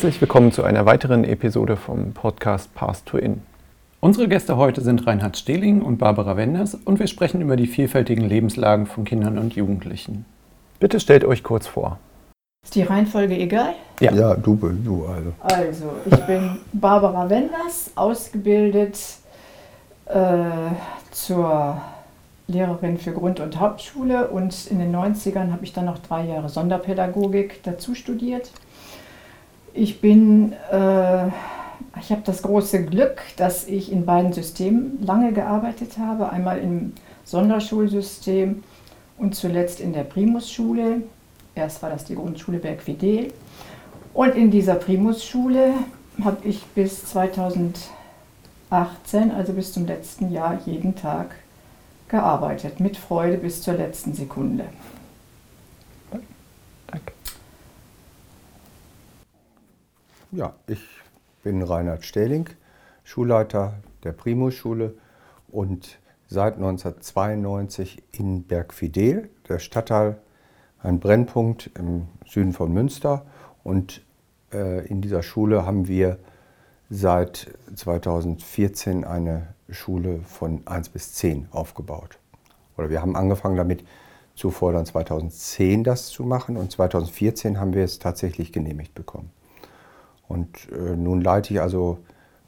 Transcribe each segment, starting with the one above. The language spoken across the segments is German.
Herzlich willkommen zu einer weiteren Episode vom Podcast Path to In. Unsere Gäste heute sind Reinhard Stehling und Barbara Wenders und wir sprechen über die vielfältigen Lebenslagen von Kindern und Jugendlichen. Bitte stellt euch kurz vor. Ist die Reihenfolge egal? Ja, ja du, du also. Also, ich bin Barbara Wenders, ausgebildet äh, zur Lehrerin für Grund- und Hauptschule und in den 90ern habe ich dann noch drei Jahre Sonderpädagogik dazu studiert. Ich bin, äh, ich habe das große Glück, dass ich in beiden Systemen lange gearbeitet habe. Einmal im Sonderschulsystem und zuletzt in der Primusschule. Erst war das die Grundschule Bergfidel. Und in dieser Primusschule habe ich bis 2018, also bis zum letzten Jahr, jeden Tag gearbeitet. Mit Freude bis zur letzten Sekunde. Danke. Ja, ich bin Reinhard Stähling, Schulleiter der Primusschule und seit 1992 in Bergfidel, der Stadtteil, ein Brennpunkt im Süden von Münster. Und äh, in dieser Schule haben wir seit 2014 eine Schule von 1 bis 10 aufgebaut. Oder wir haben angefangen damit, zuvor dann 2010 das zu machen und 2014 haben wir es tatsächlich genehmigt bekommen. Und äh, nun leite ich also,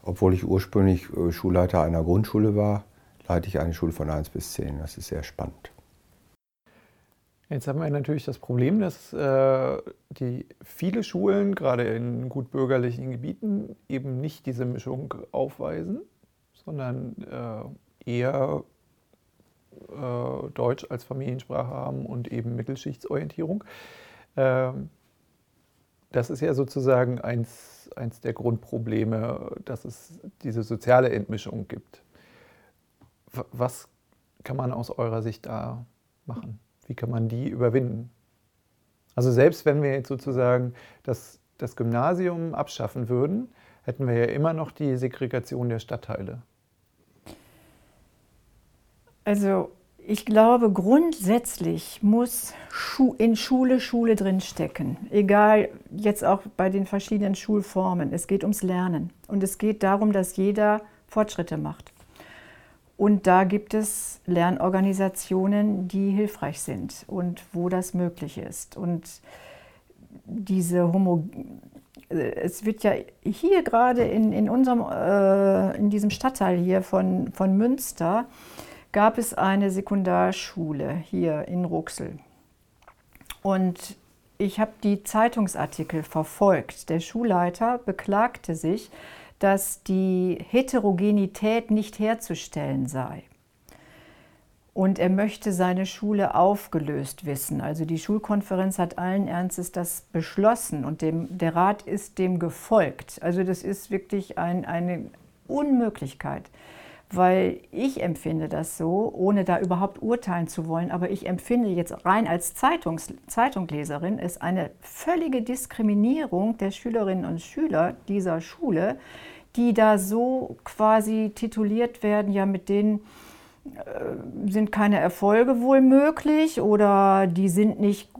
obwohl ich ursprünglich äh, Schulleiter einer Grundschule war, leite ich eine Schule von 1 bis 10. Das ist sehr spannend. Jetzt haben wir natürlich das Problem, dass äh, die viele Schulen, gerade in gut bürgerlichen Gebieten, eben nicht diese Mischung aufweisen, sondern äh, eher äh, Deutsch als Familiensprache haben und eben Mittelschichtsorientierung. Ähm, das ist ja sozusagen eins, eins der Grundprobleme, dass es diese soziale Entmischung gibt. Was kann man aus eurer Sicht da machen? Wie kann man die überwinden? Also selbst wenn wir jetzt sozusagen das, das Gymnasium abschaffen würden, hätten wir ja immer noch die Segregation der Stadtteile. Also ich glaube, grundsätzlich muss in Schule Schule drinstecken. Egal, jetzt auch bei den verschiedenen Schulformen. Es geht ums Lernen. Und es geht darum, dass jeder Fortschritte macht. Und da gibt es Lernorganisationen, die hilfreich sind und wo das möglich ist. Und diese Homo es wird ja hier gerade in, in, unserem, äh, in diesem Stadtteil hier von, von Münster, gab es eine Sekundarschule hier in Ruxel. Und ich habe die Zeitungsartikel verfolgt. Der Schulleiter beklagte sich, dass die Heterogenität nicht herzustellen sei. Und er möchte seine Schule aufgelöst wissen. Also die Schulkonferenz hat allen Ernstes das beschlossen und dem, der Rat ist dem gefolgt. Also das ist wirklich ein, eine Unmöglichkeit weil ich empfinde das so, ohne da überhaupt urteilen zu wollen, aber ich empfinde jetzt rein als Zeitungs Zeitungleserin es eine völlige Diskriminierung der Schülerinnen und Schüler dieser Schule, die da so quasi tituliert werden, ja mit denen sind keine Erfolge wohl möglich oder die sind nicht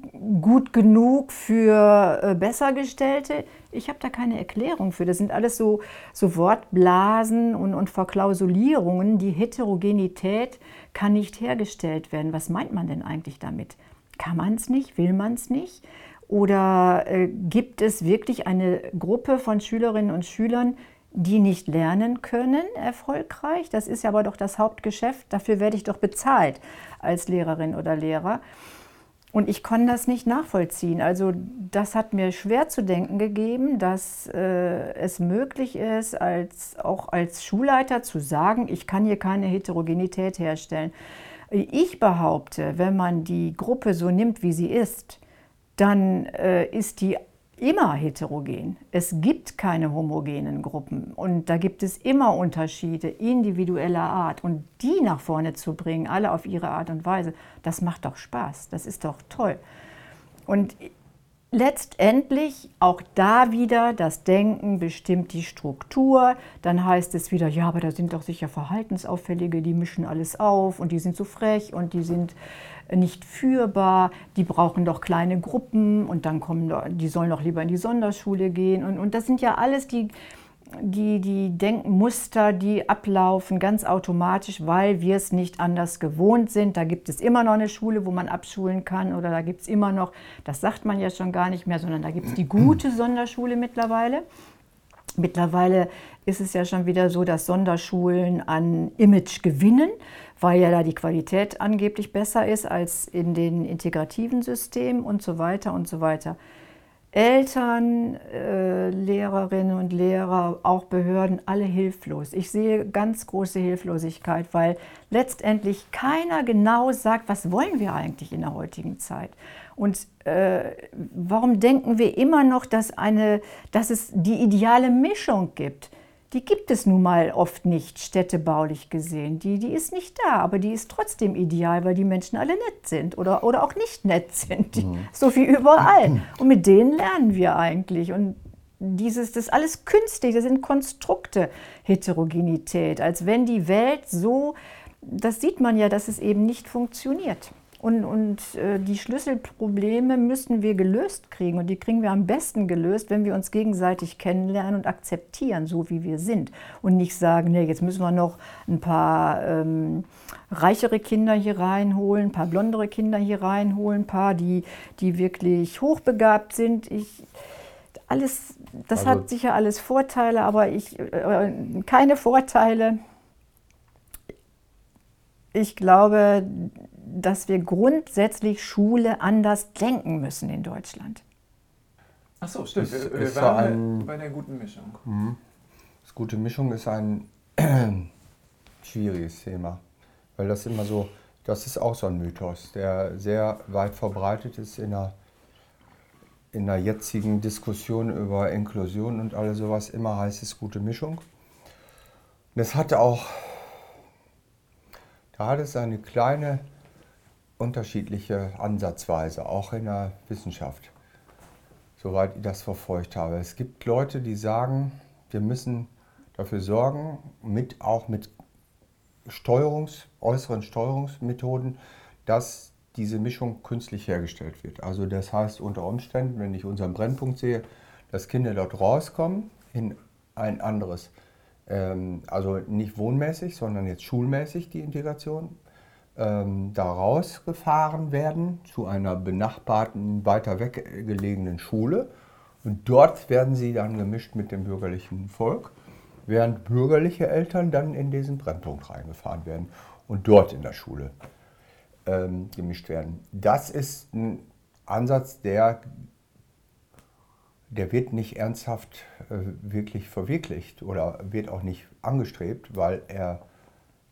gut genug für äh, Bessergestellte. Ich habe da keine Erklärung für. Das sind alles so, so Wortblasen und, und Verklausulierungen. Die Heterogenität kann nicht hergestellt werden. Was meint man denn eigentlich damit? Kann man es nicht? Will man es nicht? Oder äh, gibt es wirklich eine Gruppe von Schülerinnen und Schülern, die nicht lernen können erfolgreich. Das ist ja aber doch das Hauptgeschäft. Dafür werde ich doch bezahlt als Lehrerin oder Lehrer. Und ich kann das nicht nachvollziehen. Also das hat mir schwer zu denken gegeben, dass äh, es möglich ist, als, auch als Schulleiter zu sagen, ich kann hier keine Heterogenität herstellen. Ich behaupte, wenn man die Gruppe so nimmt, wie sie ist, dann äh, ist die immer heterogen. Es gibt keine homogenen Gruppen und da gibt es immer Unterschiede individueller Art und die nach vorne zu bringen, alle auf ihre Art und Weise, das macht doch Spaß, das ist doch toll. Und letztendlich auch da wieder das Denken bestimmt die Struktur. Dann heißt es wieder, ja, aber da sind doch sicher Verhaltensauffällige, die mischen alles auf und die sind so frech und die sind nicht führbar, die brauchen doch kleine Gruppen und dann kommen, die sollen doch lieber in die Sonderschule gehen. Und, und das sind ja alles die, die, die Denkmuster, die ablaufen ganz automatisch, weil wir es nicht anders gewohnt sind. Da gibt es immer noch eine Schule, wo man abschulen kann oder da gibt es immer noch, das sagt man ja schon gar nicht mehr, sondern da gibt es die gute Sonderschule mittlerweile. Mittlerweile ist es ja schon wieder so, dass Sonderschulen an Image gewinnen, weil ja da die Qualität angeblich besser ist als in den integrativen Systemen und so weiter und so weiter. Eltern, äh, Lehrerinnen und Lehrer, auch Behörden, alle hilflos. Ich sehe ganz große Hilflosigkeit, weil letztendlich keiner genau sagt, was wollen wir eigentlich in der heutigen Zeit. Und äh, warum denken wir immer noch, dass, eine, dass es die ideale Mischung gibt? Die gibt es nun mal oft nicht städtebaulich gesehen. Die, die ist nicht da, aber die ist trotzdem ideal, weil die Menschen alle nett sind oder, oder auch nicht nett sind. Die, mhm. So wie überall. Und mit denen lernen wir eigentlich. Und dieses, das ist alles künstlich, das sind Konstrukte, Heterogenität, als wenn die Welt so, das sieht man ja, dass es eben nicht funktioniert. Und, und äh, die Schlüsselprobleme müssen wir gelöst kriegen. Und die kriegen wir am besten gelöst, wenn wir uns gegenseitig kennenlernen und akzeptieren, so wie wir sind. Und nicht sagen, nee, jetzt müssen wir noch ein paar ähm, reichere Kinder hier reinholen, ein paar blondere Kinder hier reinholen, ein paar, die, die wirklich hochbegabt sind. Ich, alles, das also, hat sicher alles Vorteile, aber ich, äh, keine Vorteile. Ich glaube, dass wir grundsätzlich Schule anders denken müssen in Deutschland. Ach so, stimmt. wir, wir waren ein, bei einer guten Mischung. Mhm. Das gute Mischung ist ein schwieriges Thema, weil das immer so, das ist auch so ein Mythos, der sehr weit verbreitet ist in der, in der jetzigen Diskussion über Inklusion und alles sowas. Immer heißt es gute Mischung. Und es hat auch, da hat es eine kleine unterschiedliche Ansatzweise, auch in der Wissenschaft, soweit ich das verfolgt habe. Es gibt Leute, die sagen, wir müssen dafür sorgen, mit, auch mit Steuerungs-, äußeren Steuerungsmethoden, dass diese Mischung künstlich hergestellt wird. Also das heißt unter Umständen, wenn ich unseren Brennpunkt sehe, dass Kinder dort rauskommen in ein anderes, ähm, also nicht wohnmäßig, sondern jetzt schulmäßig die Integration ähm, da rausgefahren werden zu einer benachbarten, weiter weggelegenen Schule. Und dort werden sie dann gemischt mit dem bürgerlichen Volk, während bürgerliche Eltern dann in diesen Brennpunkt reingefahren werden und dort in der Schule ähm, gemischt werden. Das ist ein Ansatz, der, der wird nicht ernsthaft äh, wirklich verwirklicht oder wird auch nicht angestrebt, weil er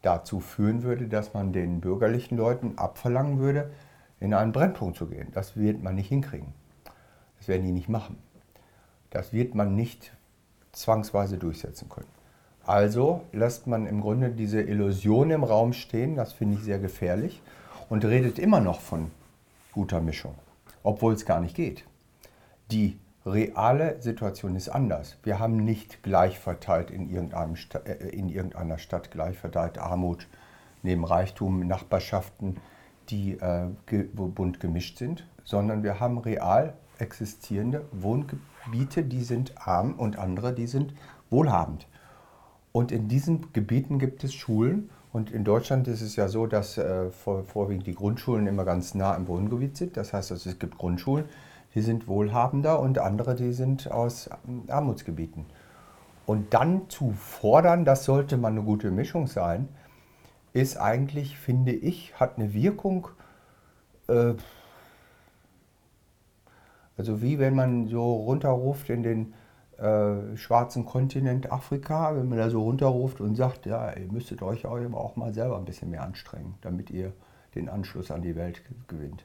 dazu führen würde, dass man den bürgerlichen Leuten abverlangen würde, in einen Brennpunkt zu gehen. Das wird man nicht hinkriegen. Das werden die nicht machen. Das wird man nicht zwangsweise durchsetzen können. Also lässt man im Grunde diese Illusion im Raum stehen, das finde ich sehr gefährlich, und redet immer noch von guter Mischung, obwohl es gar nicht geht. Die reale Situation ist anders. Wir haben nicht gleich verteilt in, irgendeinem Sta äh, in irgendeiner Stadt gleich verteilt Armut neben Reichtum, Nachbarschaften, die äh, ge bunt gemischt sind, sondern wir haben real existierende Wohngebiete, die sind arm und andere, die sind wohlhabend. Und in diesen Gebieten gibt es Schulen. Und in Deutschland ist es ja so, dass äh, vor, vorwiegend die Grundschulen immer ganz nah im Wohngebiet sind. Das heißt, also, es gibt Grundschulen, die sind wohlhabender und andere, die sind aus Armutsgebieten. Und dann zu fordern, das sollte mal eine gute Mischung sein, ist eigentlich, finde ich, hat eine Wirkung, äh, also wie wenn man so runterruft in den äh, schwarzen Kontinent Afrika, wenn man da so runterruft und sagt, ja, ihr müsstet euch auch mal selber ein bisschen mehr anstrengen, damit ihr den Anschluss an die Welt gewinnt.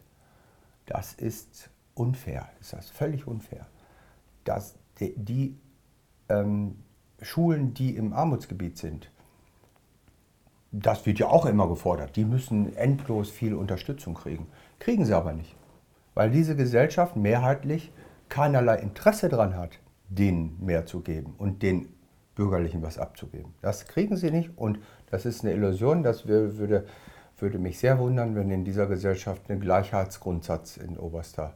Das ist unfair, ist das völlig unfair, dass die, die ähm, Schulen, die im Armutsgebiet sind, das wird ja auch immer gefordert, die müssen endlos viel Unterstützung kriegen. Kriegen sie aber nicht, weil diese Gesellschaft mehrheitlich keinerlei Interesse daran hat, denen mehr zu geben und den Bürgerlichen was abzugeben. Das kriegen sie nicht und das ist eine Illusion, das würde würde mich sehr wundern, wenn in dieser Gesellschaft ein Gleichheitsgrundsatz in oberster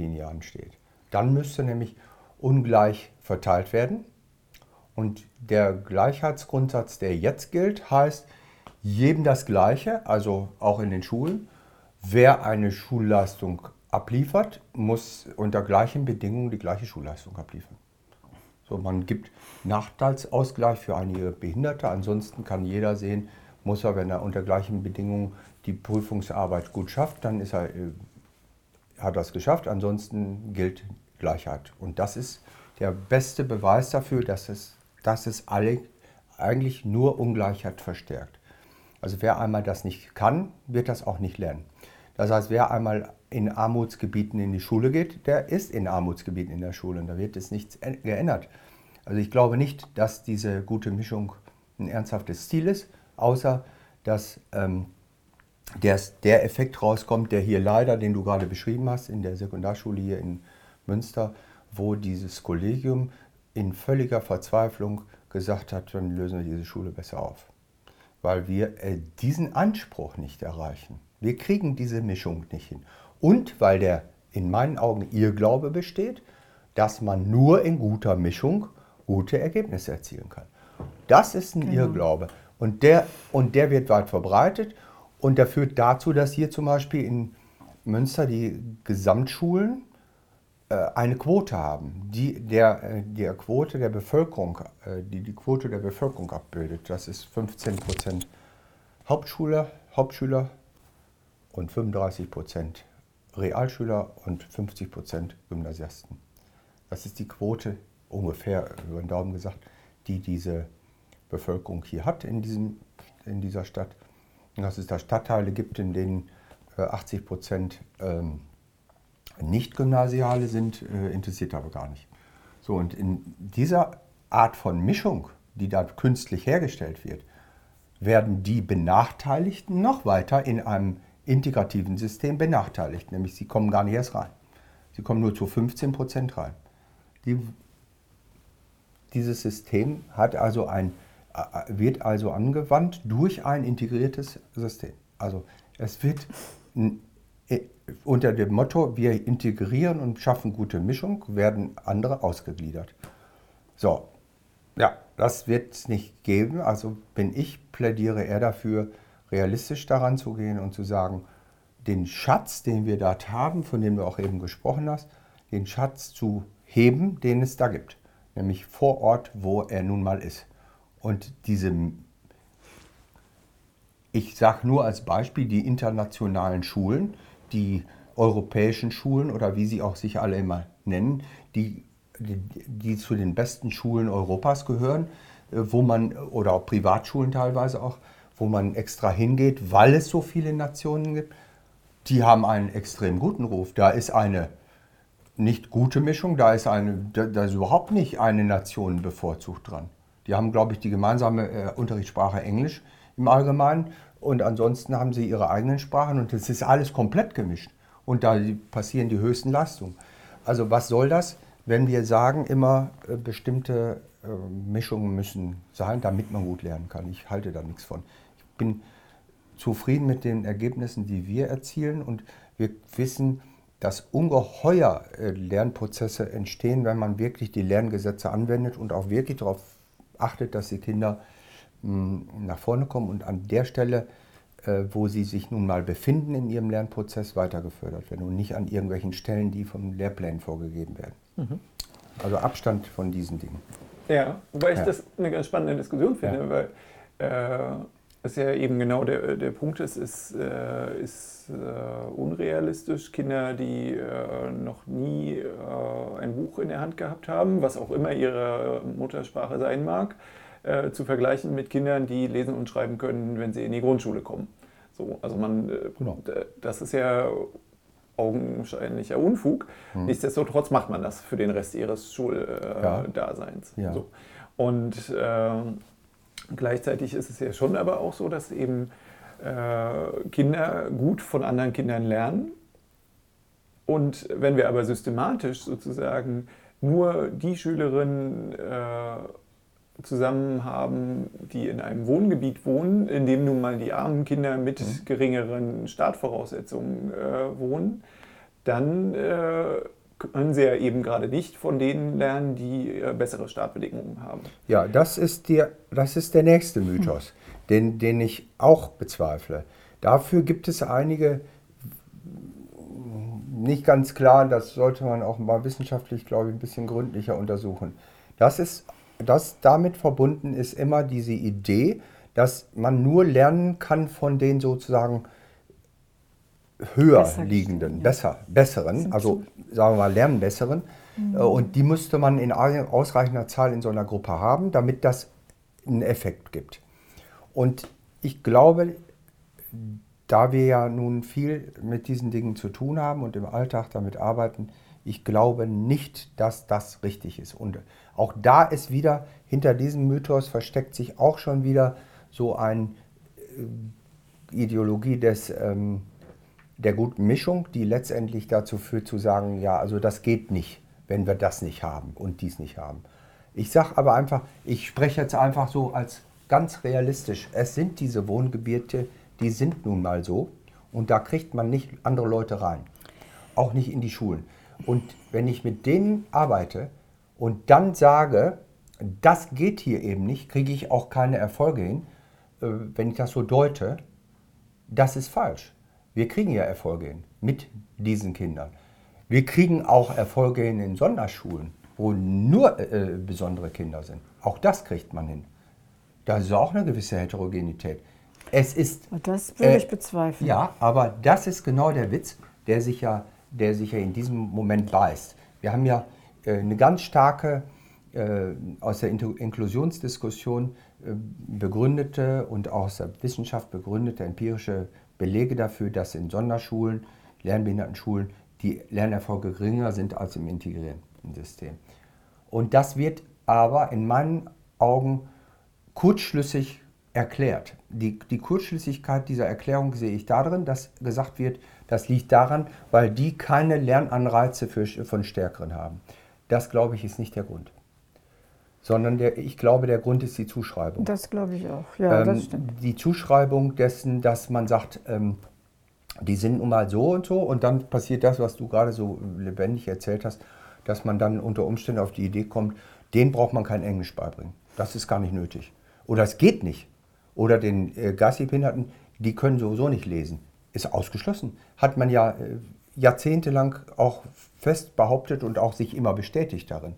Linie ansteht. Dann müsste nämlich ungleich verteilt werden. Und der Gleichheitsgrundsatz, der jetzt gilt, heißt jedem das Gleiche, also auch in den Schulen. Wer eine Schulleistung abliefert, muss unter gleichen Bedingungen die gleiche Schulleistung abliefern. So, man gibt Nachteilsausgleich für einige Behinderte, ansonsten kann jeder sehen, muss er, wenn er unter gleichen Bedingungen die Prüfungsarbeit gut schafft, dann ist er, äh, hat es geschafft, ansonsten gilt Gleichheit. Und das ist der beste Beweis dafür, dass es, dass es alle, eigentlich nur Ungleichheit verstärkt. Also wer einmal das nicht kann, wird das auch nicht lernen. Das heißt, wer einmal in Armutsgebieten in die Schule geht, der ist in Armutsgebieten in der Schule und da wird es nichts geändert. Also ich glaube nicht, dass diese gute Mischung ein ernsthaftes Ziel ist, außer dass ähm, der, der Effekt rauskommt, der hier leider, den du gerade beschrieben hast, in der Sekundarschule hier in Münster, wo dieses Kollegium in völliger Verzweiflung gesagt hat, dann lösen wir diese Schule besser auf. Weil wir äh, diesen Anspruch nicht erreichen. Wir kriegen diese Mischung nicht hin. Und weil der in meinen Augen Irrglaube besteht, dass man nur in guter Mischung gute Ergebnisse erzielen kann. Das ist ein genau. Irrglaube. Und der, und der wird weit verbreitet und der führt dazu, dass hier zum Beispiel in Münster die Gesamtschulen äh, eine Quote haben, die der, äh, der Quote der Bevölkerung, äh, die die Quote der Bevölkerung abbildet. Das ist 15 Prozent Hauptschüler, Hauptschüler und 35 Prozent Realschüler und 50 Prozent Gymnasiasten. Das ist die Quote, ungefähr über den Daumen gesagt, die diese Bevölkerung hier hat in, diesem, in dieser Stadt. Dass es da Stadtteile gibt, in denen 80 Prozent ähm, nicht gymnasiale sind, äh, interessiert aber gar nicht. So, und in dieser Art von Mischung, die da künstlich hergestellt wird, werden die Benachteiligten noch weiter in einem integrativen System benachteiligt, nämlich sie kommen gar nicht erst rein. Sie kommen nur zu 15 Prozent rein. Die, dieses System hat also ein, wird also angewandt durch ein integriertes System. Also es wird unter dem Motto, wir integrieren und schaffen gute Mischung, werden andere ausgegliedert. So, ja, das wird es nicht geben. Also bin ich, plädiere eher dafür, realistisch daran zu gehen und zu sagen, den Schatz, den wir dort haben, von dem du auch eben gesprochen hast, den Schatz zu heben, den es da gibt. Nämlich vor Ort, wo er nun mal ist. Und diese, ich sage nur als Beispiel, die internationalen Schulen, die europäischen Schulen oder wie sie auch sich alle immer nennen, die, die, die zu den besten Schulen Europas gehören, äh, wo man, oder auch Privatschulen teilweise auch, wo man extra hingeht, weil es so viele Nationen gibt, die haben einen extrem guten Ruf. Da ist eine nicht gute Mischung, da ist, eine, da ist überhaupt nicht eine Nation bevorzugt dran. Die haben, glaube ich, die gemeinsame äh, Unterrichtssprache Englisch im Allgemeinen und ansonsten haben sie ihre eigenen Sprachen und es ist alles komplett gemischt. Und da passieren die höchsten Leistungen. Also was soll das, wenn wir sagen immer, äh, bestimmte äh, Mischungen müssen sein, damit man gut lernen kann? Ich halte da nichts von bin zufrieden mit den Ergebnissen, die wir erzielen und wir wissen, dass ungeheuer äh, Lernprozesse entstehen, wenn man wirklich die Lerngesetze anwendet und auch wirklich darauf achtet, dass die Kinder hm, nach vorne kommen und an der Stelle, äh, wo sie sich nun mal befinden in ihrem Lernprozess, weiter gefördert werden und nicht an irgendwelchen Stellen, die vom Lehrplan vorgegeben werden. Mhm. Also Abstand von diesen Dingen. Ja, wobei ich ja. das eine ganz spannende Diskussion finde, ja. weil äh, was ja eben genau der, der Punkt ist, ist, äh, ist äh, unrealistisch. Kinder, die äh, noch nie äh, ein Buch in der Hand gehabt haben, was auch immer ihre Muttersprache sein mag, äh, zu vergleichen mit Kindern, die lesen und schreiben können, wenn sie in die Grundschule kommen. So, also man, äh, genau. das ist ja augenscheinlicher Unfug. Mhm. Nichtsdestotrotz macht man das für den Rest ihres Schuldaseins. Ja. Ja. So. Und ähm, Gleichzeitig ist es ja schon aber auch so, dass eben äh, Kinder gut von anderen Kindern lernen. Und wenn wir aber systematisch sozusagen nur die Schülerinnen äh, zusammen haben, die in einem Wohngebiet wohnen, in dem nun mal die armen Kinder mit mhm. geringeren Startvoraussetzungen äh, wohnen, dann äh, können sie ja eben gerade nicht von denen lernen, die äh, bessere Startbedingungen haben. Ja, das ist, die, das ist der nächste Mythos, hm. den, den ich auch bezweifle. Dafür gibt es einige, nicht ganz klar, das sollte man auch mal wissenschaftlich, glaube ich, ein bisschen gründlicher untersuchen. Das ist, das damit verbunden ist immer diese Idee, dass man nur lernen kann von den sozusagen höher besser liegenden, ja. besser, besseren, also sagen wir mal lernbesseren. Mhm. Äh, und die müsste man in ausreichender Zahl in so einer Gruppe haben, damit das einen Effekt gibt. Und ich glaube, da wir ja nun viel mit diesen Dingen zu tun haben und im Alltag damit arbeiten, ich glaube nicht, dass das richtig ist. Und auch da ist wieder, hinter diesem Mythos versteckt sich auch schon wieder so eine äh, Ideologie des ähm, der guten Mischung, die letztendlich dazu führt zu sagen, ja, also das geht nicht, wenn wir das nicht haben und dies nicht haben. Ich sage aber einfach, ich spreche jetzt einfach so als ganz realistisch. Es sind diese Wohngebiete, die sind nun mal so und da kriegt man nicht andere Leute rein. Auch nicht in die Schulen. Und wenn ich mit denen arbeite und dann sage, das geht hier eben nicht, kriege ich auch keine Erfolge hin, äh, wenn ich das so deute, das ist falsch. Wir kriegen ja Erfolge hin mit diesen Kindern. Wir kriegen auch Erfolge hin in Sonderschulen, wo nur äh, besondere Kinder sind. Auch das kriegt man hin. Da ist auch eine gewisse Heterogenität. Es ist. Das würde äh, ich bezweifeln. Ja, aber das ist genau der Witz, der sich ja, der sich ja in diesem Moment beißt. Wir haben ja äh, eine ganz starke äh, aus der Inklusionsdiskussion äh, begründete und auch aus der Wissenschaft begründete empirische Belege dafür, dass in Sonderschulen, Lernbehindertenschulen, die Lernerfolge geringer sind als im integrierten System. Und das wird aber in meinen Augen kurzschlüssig erklärt. Die, die Kurzschlüssigkeit dieser Erklärung sehe ich darin, dass gesagt wird, das liegt daran, weil die keine Lernanreize für, von Stärkeren haben. Das, glaube ich, ist nicht der Grund sondern der, ich glaube, der Grund ist die Zuschreibung. Das glaube ich auch, ja, ähm, das stimmt. Die Zuschreibung dessen, dass man sagt, ähm, die sind nun mal so und so und dann passiert das, was du gerade so lebendig erzählt hast, dass man dann unter Umständen auf die Idee kommt, den braucht man kein Englisch beibringen. Das ist gar nicht nötig. Oder es geht nicht. Oder den äh, Geistigbehinderten, die können sowieso nicht lesen. Ist ausgeschlossen. Hat man ja äh, jahrzehntelang auch fest behauptet und auch sich immer bestätigt darin.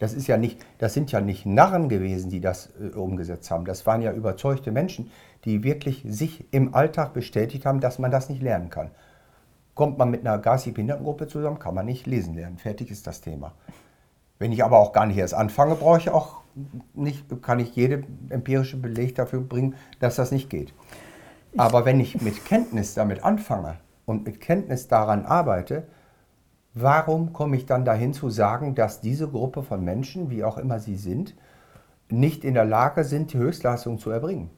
Das, ist ja nicht, das sind ja nicht Narren gewesen, die das äh, umgesetzt haben. Das waren ja überzeugte Menschen, die wirklich sich im Alltag bestätigt haben, dass man das nicht lernen kann. Kommt man mit einer geistig Behindertengruppe zusammen, kann man nicht lesen lernen. Fertig ist das Thema. Wenn ich aber auch gar nicht erst anfange, brauche ich auch nicht, kann ich jede empirische Beleg dafür bringen, dass das nicht geht. Aber wenn ich mit Kenntnis damit anfange und mit Kenntnis daran arbeite, Warum komme ich dann dahin zu sagen, dass diese Gruppe von Menschen, wie auch immer sie sind, nicht in der Lage sind, die Höchstleistung zu erbringen?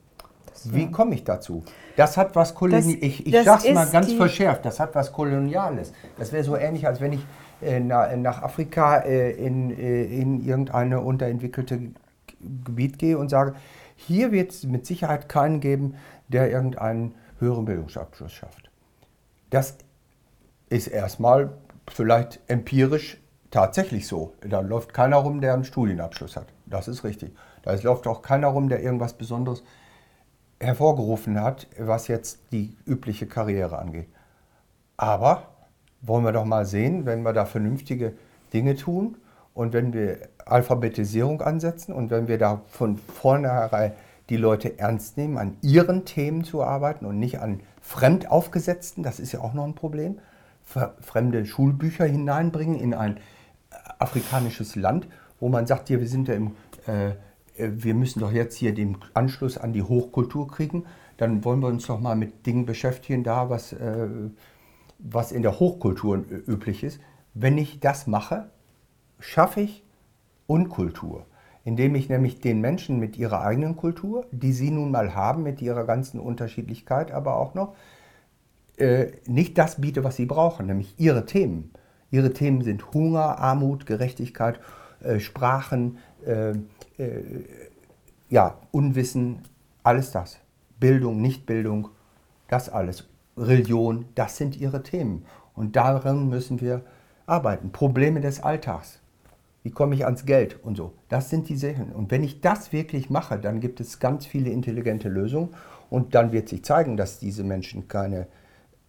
Wie komme ich dazu? Das hat was Koloniales. Ich, ich sage es mal ganz verschärft, das hat was Koloniales. Das wäre so ähnlich, als wenn ich äh, na, nach Afrika äh, in, äh, in irgendeine unterentwickelte Gebiet gehe und sage, hier wird es mit Sicherheit keinen geben, der irgendeinen höheren Bildungsabschluss schafft. Das ist erstmal vielleicht empirisch tatsächlich so. Da läuft keiner rum, der einen Studienabschluss hat. Das ist richtig. Da läuft auch keiner rum, der irgendwas Besonderes hervorgerufen hat, was jetzt die übliche Karriere angeht. Aber wollen wir doch mal sehen, wenn wir da vernünftige Dinge tun und wenn wir Alphabetisierung ansetzen und wenn wir da von vornherein die Leute ernst nehmen, an ihren Themen zu arbeiten und nicht an fremd aufgesetzten, das ist ja auch noch ein Problem, fremde Schulbücher hineinbringen in ein afrikanisches Land, wo man sagt, hier, wir sind ja im, äh, wir müssen doch jetzt hier den Anschluss an die Hochkultur kriegen, dann wollen wir uns doch mal mit Dingen beschäftigen, da was, äh, was in der Hochkultur üblich ist. Wenn ich das mache, schaffe ich Unkultur, indem ich nämlich den Menschen mit ihrer eigenen Kultur, die sie nun mal haben, mit ihrer ganzen Unterschiedlichkeit aber auch noch, äh, nicht das biete, was sie brauchen, nämlich ihre Themen. Ihre Themen sind Hunger, Armut, Gerechtigkeit, äh, Sprachen, äh, äh ja, Unwissen, alles das. Bildung, Nichtbildung, das alles. Religion, das sind ihre Themen. Und daran müssen wir arbeiten. Probleme des Alltags. Wie komme ich ans Geld und so. Das sind die Sachen. Und wenn ich das wirklich mache, dann gibt es ganz viele intelligente Lösungen. Und dann wird sich zeigen, dass diese Menschen keine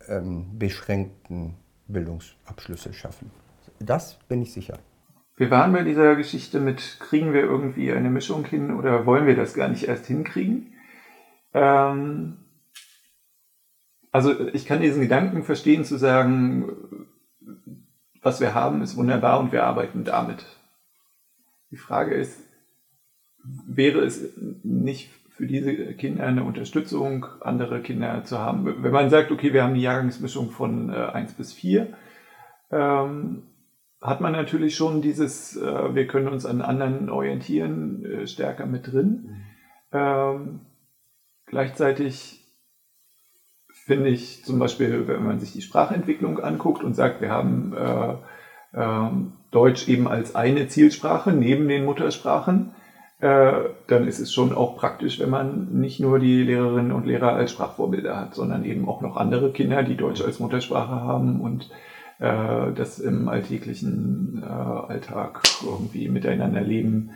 ähm, beschränkten Bildungsabschlüsse schaffen. Das bin ich sicher. Wir waren bei dieser Geschichte mit, kriegen wir irgendwie eine Mischung hin oder wollen wir das gar nicht erst hinkriegen? Ähm, also ich kann diesen Gedanken verstehen zu sagen, was wir haben, ist wunderbar und wir arbeiten damit. Die Frage ist, wäre es nicht für diese Kinder eine Unterstützung, andere Kinder zu haben? Wenn man sagt, okay, wir haben die Jahrgangsmischung von äh, 1 bis 4, ähm, hat man natürlich schon dieses, äh, wir können uns an anderen orientieren, äh, stärker mit drin. Mhm. Ähm, gleichzeitig finde ich zum Beispiel, wenn man sich die Sprachentwicklung anguckt und sagt, wir haben äh, äh, Deutsch eben als eine Zielsprache neben den Muttersprachen, dann ist es schon auch praktisch, wenn man nicht nur die Lehrerinnen und Lehrer als Sprachvorbilder hat, sondern eben auch noch andere Kinder, die Deutsch als Muttersprache haben und äh, das im alltäglichen äh, Alltag irgendwie miteinander leben,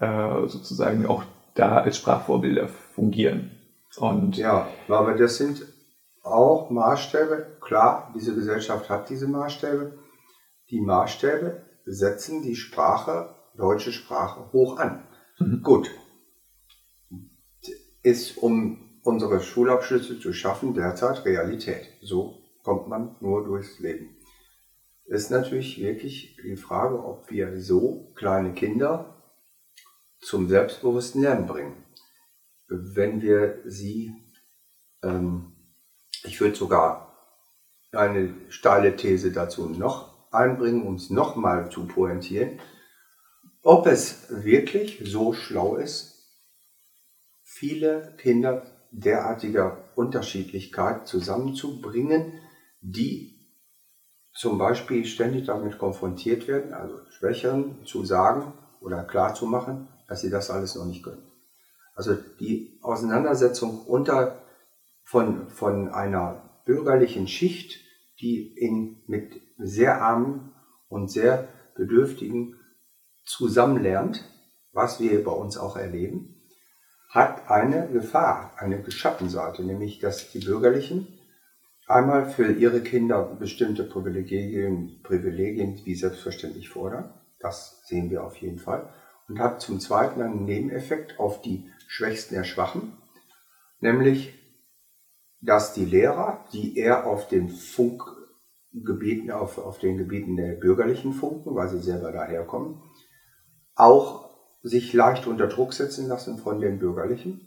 äh, sozusagen auch da als Sprachvorbilder fungieren. Und ja, aber das sind auch Maßstäbe. Klar, diese Gesellschaft hat diese Maßstäbe. Die Maßstäbe setzen die Sprache, deutsche Sprache, hoch an. Mhm. Gut. Ist, um unsere Schulabschlüsse zu schaffen, derzeit Realität. So kommt man nur durchs Leben. Ist natürlich wirklich die Frage, ob wir so kleine Kinder zum selbstbewussten Lernen bringen. Wenn wir sie ähm, ich würde sogar eine steile These dazu noch einbringen, es nochmal zu pointieren. Ob es wirklich so schlau ist, viele Kinder derartiger Unterschiedlichkeit zusammenzubringen, die zum Beispiel ständig damit konfrontiert werden, also Schwächeren zu sagen oder klarzumachen, dass sie das alles noch nicht können. Also die Auseinandersetzung unter von, von einer bürgerlichen Schicht, die in, mit sehr armen und sehr bedürftigen zusammenlernt, was wir bei uns auch erleben, hat eine Gefahr, eine Schattenseite, nämlich dass die Bürgerlichen einmal für ihre Kinder bestimmte Privilegien, Privilegien wie selbstverständlich fordern. Das sehen wir auf jeden Fall. Und hat zum Zweiten einen Nebeneffekt auf die Schwächsten der Schwachen, nämlich dass die Lehrer, die eher auf den Funkgebieten, auf, auf den Gebieten der bürgerlichen Funken, weil sie selber daherkommen, auch sich leicht unter Druck setzen lassen von den bürgerlichen,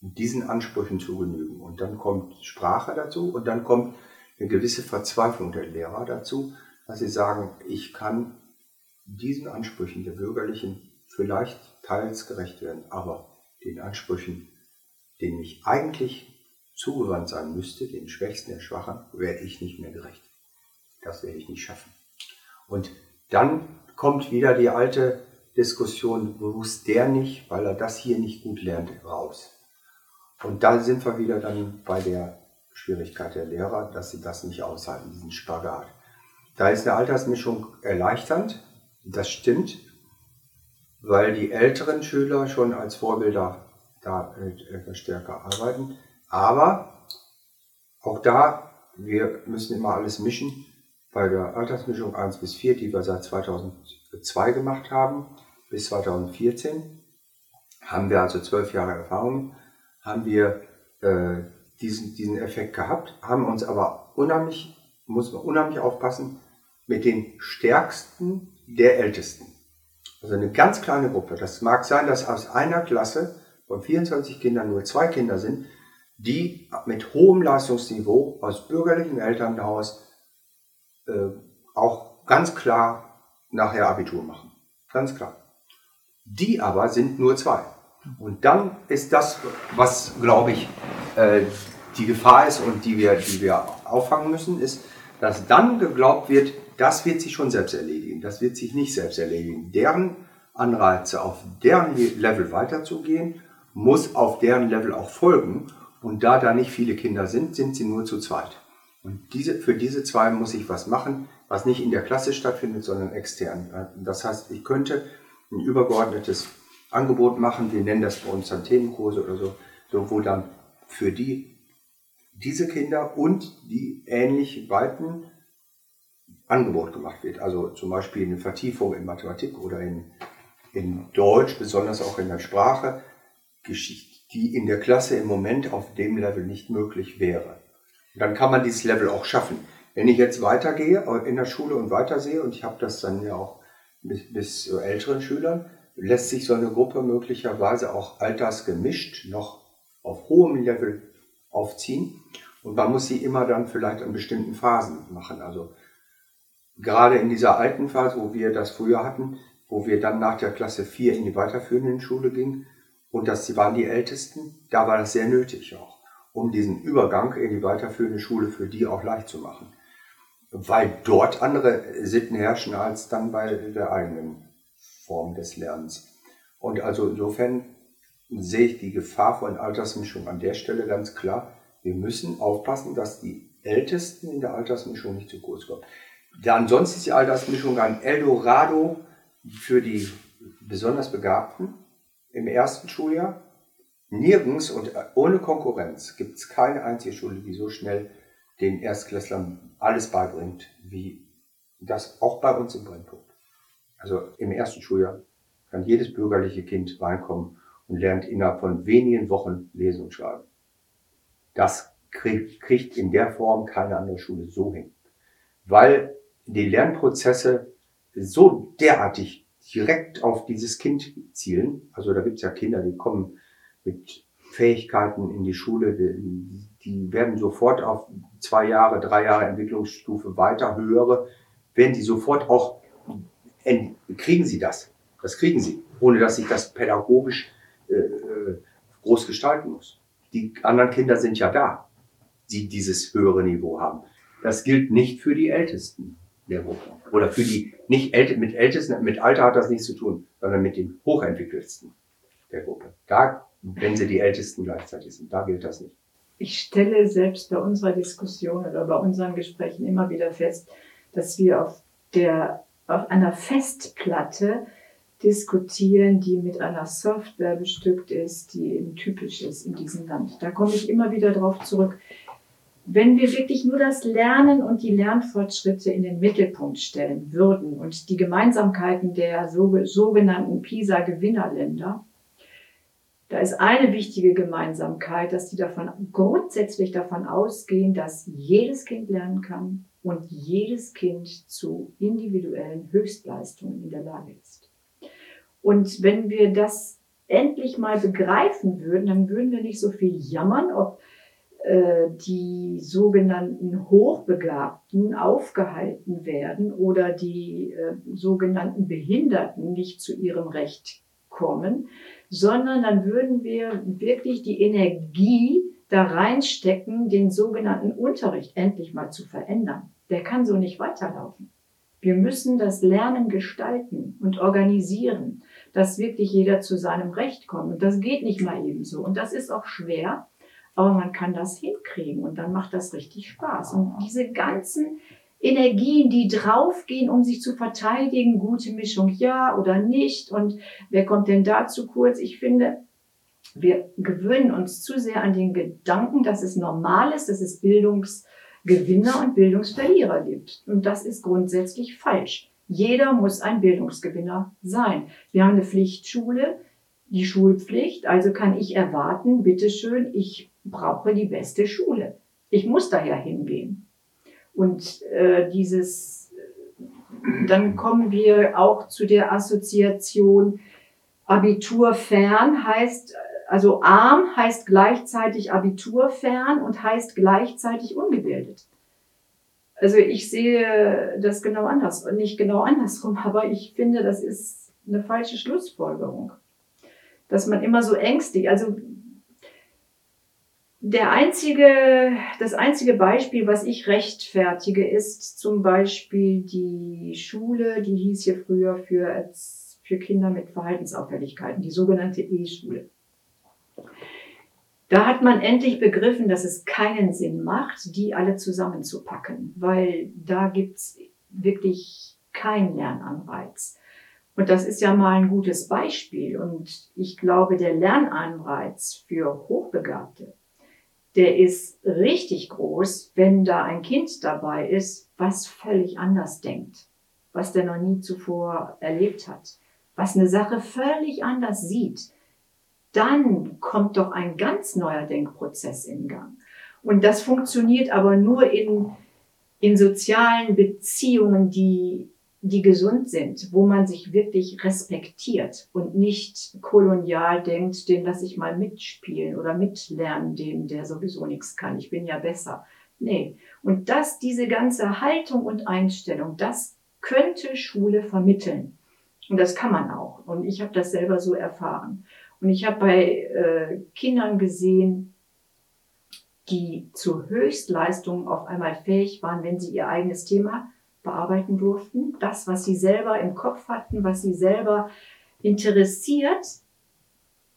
diesen Ansprüchen zu genügen. Und dann kommt Sprache dazu und dann kommt eine gewisse Verzweiflung der Lehrer dazu, dass sie sagen, ich kann diesen Ansprüchen der Bürgerlichen vielleicht teils gerecht werden, aber den Ansprüchen, denen ich eigentlich zugewandt sein müsste, den Schwächsten der Schwachen, wäre ich nicht mehr gerecht. Das werde ich nicht schaffen. Und dann kommt wieder die alte Diskussion, wusste der nicht, weil er das hier nicht gut lernt, raus. Und da sind wir wieder dann bei der Schwierigkeit der Lehrer, dass sie das nicht aushalten, diesen Spagat. Da ist eine Altersmischung erleichternd, das stimmt, weil die älteren Schüler schon als Vorbilder da etwas stärker arbeiten. Aber auch da, wir müssen immer alles mischen. Bei der Altersmischung 1 bis 4, die wir seit 2002 gemacht haben, bis 2014, haben wir also zwölf Jahre Erfahrung, haben wir äh, diesen, diesen Effekt gehabt, haben uns aber unheimlich, muss man unheimlich aufpassen, mit den Stärksten der Ältesten. Also eine ganz kleine Gruppe. Das mag sein, dass aus einer Klasse von 24 Kindern nur zwei Kinder sind, die mit hohem Leistungsniveau aus bürgerlichem Elternhaus äh, auch ganz klar nachher Abitur machen. Ganz klar. Die aber sind nur zwei. Und dann ist das, was, glaube ich, äh, die Gefahr ist und die wir, die wir auffangen müssen, ist, dass dann geglaubt wird, das wird sich schon selbst erledigen. Das wird sich nicht selbst erledigen. Deren Anreize auf deren Level weiterzugehen muss auf deren Level auch folgen. Und da da nicht viele Kinder sind, sind sie nur zu zweit. Und diese, für diese zwei muss ich was machen, was nicht in der Klasse stattfindet, sondern extern. Das heißt, ich könnte ein übergeordnetes Angebot machen, wir nennen das bei uns dann Themenkurse oder so, so wo dann für die, diese Kinder und die ähnlich weiten Angebot gemacht wird. Also zum Beispiel eine Vertiefung in Mathematik oder in, in Deutsch, besonders auch in der Sprache, die in der Klasse im Moment auf dem Level nicht möglich wäre dann kann man dieses Level auch schaffen. Wenn ich jetzt weitergehe in der Schule und weitersehe, und ich habe das dann ja auch bis, bis zu älteren Schülern, lässt sich so eine Gruppe möglicherweise auch altersgemischt noch auf hohem Level aufziehen. Und man muss sie immer dann vielleicht an bestimmten Phasen machen. Also gerade in dieser alten Phase, wo wir das früher hatten, wo wir dann nach der Klasse 4 in die weiterführenden Schule gingen, und das waren die Ältesten, da war das sehr nötig auch um diesen Übergang in die weiterführende Schule für die auch leicht zu machen. Weil dort andere Sitten herrschen als dann bei der eigenen Form des Lernens. Und also insofern sehe ich die Gefahr von Altersmischung an der Stelle ganz klar. Wir müssen aufpassen, dass die Ältesten in der Altersmischung nicht zu kurz kommen. Da ansonsten ist die Altersmischung ein Eldorado für die besonders Begabten im ersten Schuljahr Nirgends und ohne Konkurrenz gibt es keine einzige Schule, die so schnell den Erstklässlern alles beibringt, wie das auch bei uns im Brennpunkt. Also im ersten Schuljahr kann jedes bürgerliche Kind reinkommen und lernt innerhalb von wenigen Wochen lesen und schreiben. Das kriegt in der Form keine andere Schule so hin. Weil die Lernprozesse so derartig direkt auf dieses Kind zielen. Also da gibt es ja Kinder, die kommen mit Fähigkeiten in die Schule, die, werden sofort auf zwei Jahre, drei Jahre Entwicklungsstufe weiter, höhere, werden die sofort auch, kriegen sie das. Das kriegen sie, ohne dass sich das pädagogisch äh, äh, groß gestalten muss. Die anderen Kinder sind ja da, die dieses höhere Niveau haben. Das gilt nicht für die Ältesten der Gruppe. Oder für die nicht ält mit Ältesten, mit Alter hat das nichts zu tun, sondern mit den Hochentwickelsten der Gruppe. Da wenn sie die Ältesten gleichzeitig sind. Da gilt das nicht. Ich stelle selbst bei unserer Diskussion oder bei unseren Gesprächen immer wieder fest, dass wir auf, der, auf einer Festplatte diskutieren, die mit einer Software bestückt ist, die eben typisch ist in diesem Land. Da komme ich immer wieder darauf zurück. Wenn wir wirklich nur das Lernen und die Lernfortschritte in den Mittelpunkt stellen würden und die Gemeinsamkeiten der sogenannten PISA-Gewinnerländer, da ist eine wichtige Gemeinsamkeit, dass die davon grundsätzlich davon ausgehen, dass jedes Kind lernen kann und jedes Kind zu individuellen Höchstleistungen in der Lage ist. Und wenn wir das endlich mal begreifen würden, dann würden wir nicht so viel jammern, ob äh, die sogenannten Hochbegabten aufgehalten werden oder die äh, sogenannten Behinderten nicht zu ihrem Recht kommen, sondern dann würden wir wirklich die Energie da reinstecken, den sogenannten Unterricht endlich mal zu verändern. Der kann so nicht weiterlaufen. Wir müssen das Lernen gestalten und organisieren, dass wirklich jeder zu seinem Recht kommt. Und das geht nicht mal eben so. Und das ist auch schwer, aber man kann das hinkriegen und dann macht das richtig Spaß. Und diese ganzen Energien, die draufgehen, um sich zu verteidigen, gute Mischung ja oder nicht und wer kommt denn da zu kurz? Ich finde, wir gewöhnen uns zu sehr an den Gedanken, dass es normal ist, dass es Bildungsgewinner und Bildungsverlierer gibt. Und das ist grundsätzlich falsch. Jeder muss ein Bildungsgewinner sein. Wir haben eine Pflichtschule, die Schulpflicht, also kann ich erwarten, bitteschön, ich brauche die beste Schule. Ich muss daher hingehen. Und äh, dieses, dann kommen wir auch zu der Assoziation Abiturfern heißt, also arm heißt gleichzeitig Abiturfern und heißt gleichzeitig ungebildet. Also ich sehe das genau anders, nicht genau andersrum, aber ich finde, das ist eine falsche Schlussfolgerung. Dass man immer so ängstlich, also der einzige, das einzige Beispiel, was ich rechtfertige, ist zum Beispiel die Schule, die hieß hier früher für, für Kinder mit Verhaltensauffälligkeiten, die sogenannte E-Schule. Da hat man endlich begriffen, dass es keinen Sinn macht, die alle zusammenzupacken, weil da gibt's wirklich keinen Lernanreiz. Und das ist ja mal ein gutes Beispiel. Und ich glaube, der Lernanreiz für Hochbegabte, der ist richtig groß, wenn da ein Kind dabei ist, was völlig anders denkt, was der noch nie zuvor erlebt hat, was eine Sache völlig anders sieht. Dann kommt doch ein ganz neuer Denkprozess in Gang. Und das funktioniert aber nur in, in sozialen Beziehungen, die die gesund sind, wo man sich wirklich respektiert und nicht kolonial denkt, den lasse ich mal mitspielen oder mitlernen, den der sowieso nichts kann. Ich bin ja besser. Nee. Und das, diese ganze Haltung und Einstellung, das könnte Schule vermitteln. Und das kann man auch. Und ich habe das selber so erfahren. Und ich habe bei äh, Kindern gesehen, die zu Höchstleistungen auf einmal fähig waren, wenn sie ihr eigenes Thema bearbeiten durften. Das, was sie selber im Kopf hatten, was sie selber interessiert,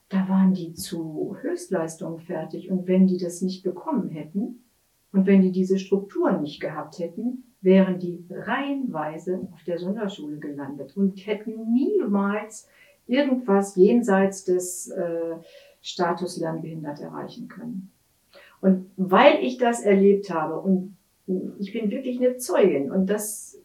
da waren die zu Höchstleistungen fertig. Und wenn die das nicht bekommen hätten und wenn die diese Strukturen nicht gehabt hätten, wären die reihenweise auf der Sonderschule gelandet und hätten niemals irgendwas jenseits des äh, Status Lernbehindert erreichen können. Und weil ich das erlebt habe und ich bin wirklich eine Zeugin und das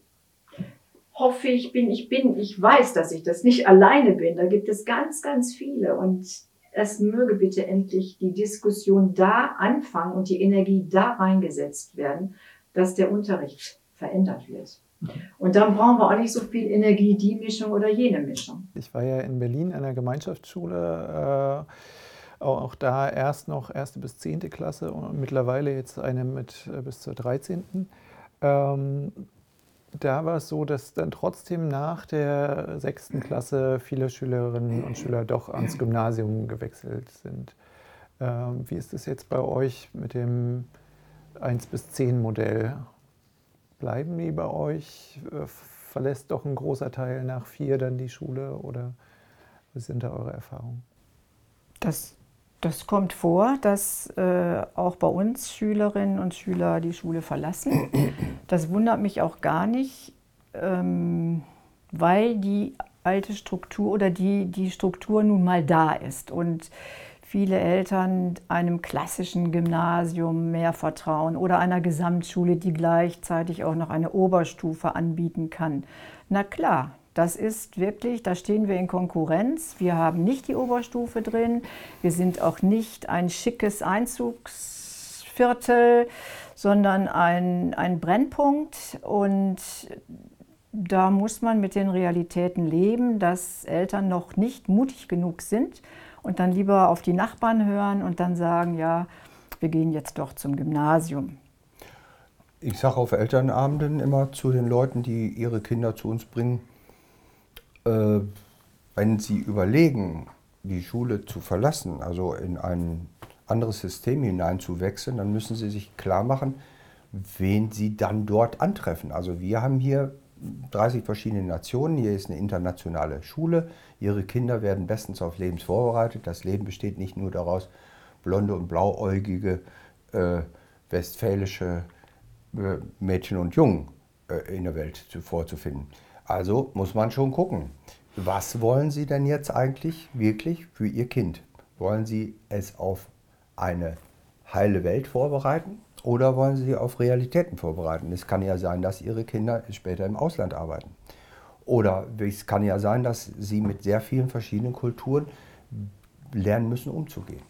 hoffe ich bin, ich bin, ich weiß, dass ich das nicht alleine bin. Da gibt es ganz, ganz viele und es möge bitte endlich die Diskussion da anfangen und die Energie da reingesetzt werden, dass der Unterricht verändert wird. Und dann brauchen wir auch nicht so viel Energie, die Mischung oder jene Mischung. Ich war ja in Berlin an der Gemeinschaftsschule. Äh auch da erst noch erste bis zehnte Klasse und mittlerweile jetzt eine mit äh, bis zur 13. Ähm, da war es so, dass dann trotzdem nach der sechsten Klasse viele Schülerinnen und Schüler doch ans Gymnasium gewechselt sind. Ähm, wie ist es jetzt bei euch mit dem 1 bis 10 Modell? Bleiben die bei euch? Äh, verlässt doch ein großer Teil nach vier dann die Schule oder wie sind da eure Erfahrungen? Das das kommt vor, dass äh, auch bei uns Schülerinnen und Schüler die Schule verlassen. Das wundert mich auch gar nicht, ähm, weil die alte Struktur oder die, die Struktur nun mal da ist und viele Eltern einem klassischen Gymnasium mehr vertrauen oder einer Gesamtschule, die gleichzeitig auch noch eine Oberstufe anbieten kann. Na klar, das ist wirklich, da stehen wir in Konkurrenz. Wir haben nicht die Oberstufe drin. Wir sind auch nicht ein schickes Einzugsviertel, sondern ein, ein Brennpunkt. Und da muss man mit den Realitäten leben, dass Eltern noch nicht mutig genug sind und dann lieber auf die Nachbarn hören und dann sagen, ja, wir gehen jetzt doch zum Gymnasium. Ich sage auf Elternabenden immer zu den Leuten, die ihre Kinder zu uns bringen, äh, wenn Sie überlegen, die Schule zu verlassen, also in ein anderes System hineinzuwechseln, dann müssen Sie sich klar machen, wen Sie dann dort antreffen. Also wir haben hier 30 verschiedene Nationen, hier ist eine internationale Schule, Ihre Kinder werden bestens auf Leben vorbereitet. Das Leben besteht nicht nur daraus, blonde und blauäugige äh, westfälische äh, Mädchen und Jungen äh, in der Welt zu, vorzufinden. Also muss man schon gucken, was wollen Sie denn jetzt eigentlich wirklich für Ihr Kind? Wollen Sie es auf eine heile Welt vorbereiten oder wollen Sie auf Realitäten vorbereiten? Es kann ja sein, dass Ihre Kinder später im Ausland arbeiten. Oder es kann ja sein, dass Sie mit sehr vielen verschiedenen Kulturen lernen müssen, umzugehen.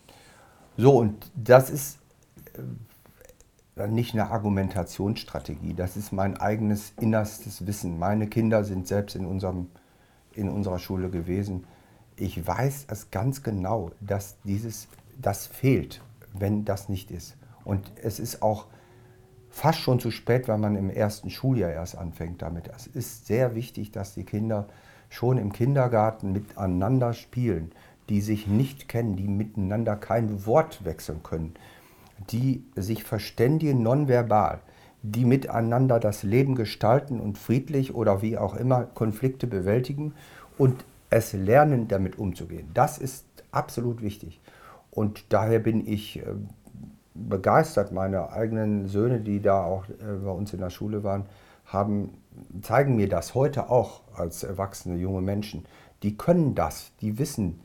So, und das ist äh, nicht eine Argumentationsstrategie, das ist mein eigenes innerstes Wissen. Meine Kinder sind selbst in, unserem, in unserer Schule gewesen. Ich weiß es ganz genau, dass dieses, das fehlt, wenn das nicht ist. Und es ist auch fast schon zu spät, wenn man im ersten Schuljahr erst anfängt damit. Es ist sehr wichtig, dass die Kinder schon im Kindergarten miteinander spielen, die sich nicht kennen, die miteinander kein Wort wechseln können die sich verständigen nonverbal, die miteinander das Leben gestalten und friedlich oder wie auch immer Konflikte bewältigen und es lernen, damit umzugehen. Das ist absolut wichtig. Und daher bin ich äh, begeistert. Meine eigenen Söhne, die da auch äh, bei uns in der Schule waren, haben, zeigen mir das heute auch als erwachsene junge Menschen. Die können das, die wissen,